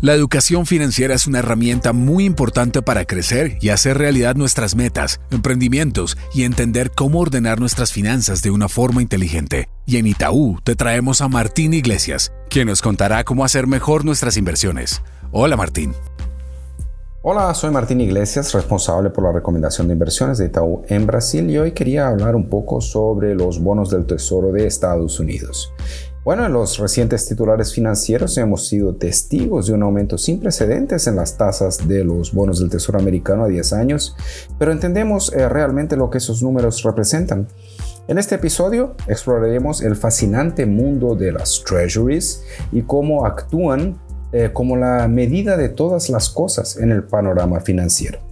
La educación financiera es una herramienta muy importante para crecer y hacer realidad nuestras metas, emprendimientos y entender cómo ordenar nuestras finanzas de una forma inteligente. Y en Itaú te traemos a Martín Iglesias, quien nos contará cómo hacer mejor nuestras inversiones. Hola Martín. Hola, soy Martín Iglesias, responsable por la recomendación de inversiones de Itaú en Brasil y hoy quería hablar un poco sobre los bonos del Tesoro de Estados Unidos. Bueno, en los recientes titulares financieros hemos sido testigos de un aumento sin precedentes en las tasas de los bonos del Tesoro americano a 10 años, pero entendemos eh, realmente lo que esos números representan. En este episodio exploraremos el fascinante mundo de las treasuries y cómo actúan eh, como la medida de todas las cosas en el panorama financiero.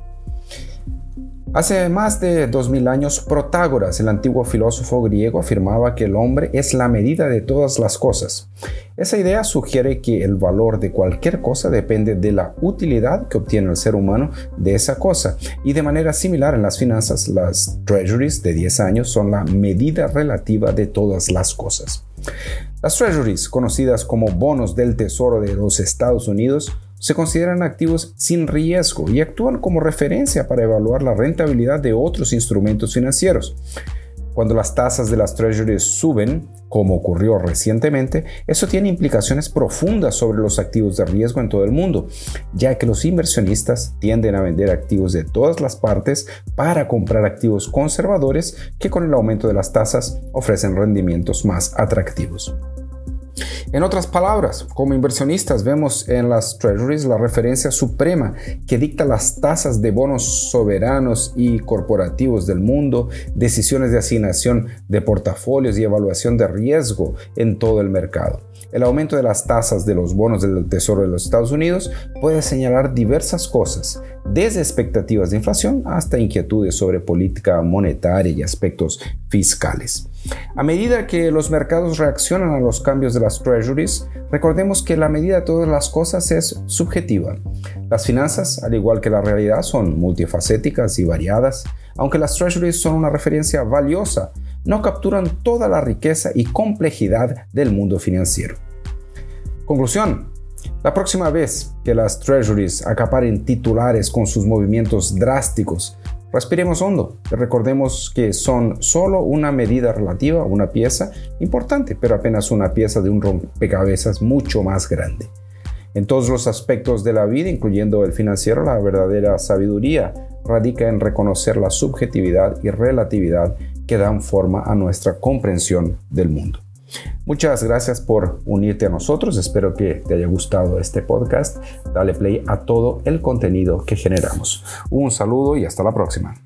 Hace más de 2000 años, Protágoras, el antiguo filósofo griego, afirmaba que el hombre es la medida de todas las cosas. Esa idea sugiere que el valor de cualquier cosa depende de la utilidad que obtiene el ser humano de esa cosa. Y de manera similar en las finanzas, las treasuries de 10 años son la medida relativa de todas las cosas. Las treasuries, conocidas como bonos del Tesoro de los Estados Unidos, se consideran activos sin riesgo y actúan como referencia para evaluar la rentabilidad de otros instrumentos financieros. Cuando las tasas de las treasuries suben, como ocurrió recientemente, eso tiene implicaciones profundas sobre los activos de riesgo en todo el mundo, ya que los inversionistas tienden a vender activos de todas las partes para comprar activos conservadores que con el aumento de las tasas ofrecen rendimientos más atractivos. En otras palabras, como inversionistas vemos en las treasuries la referencia suprema que dicta las tasas de bonos soberanos y corporativos del mundo, decisiones de asignación de portafolios y evaluación de riesgo en todo el mercado. El aumento de las tasas de los bonos del Tesoro de los Estados Unidos puede señalar diversas cosas, desde expectativas de inflación hasta inquietudes sobre política monetaria y aspectos fiscales. A medida que los mercados reaccionan a los cambios de las treasuries, recordemos que la medida de todas las cosas es subjetiva. Las finanzas, al igual que la realidad, son multifacéticas y variadas, aunque las treasuries son una referencia valiosa, no capturan toda la riqueza y complejidad del mundo financiero. Conclusión. La próxima vez que las treasuries acaparen titulares con sus movimientos drásticos, Respiremos hondo recordemos que son solo una medida relativa, una pieza importante, pero apenas una pieza de un rompecabezas mucho más grande. En todos los aspectos de la vida, incluyendo el financiero, la verdadera sabiduría radica en reconocer la subjetividad y relatividad que dan forma a nuestra comprensión del mundo. Muchas gracias por unirte a nosotros. Espero que te haya gustado este podcast. Dale play a todo el contenido que generamos. Un saludo y hasta la próxima.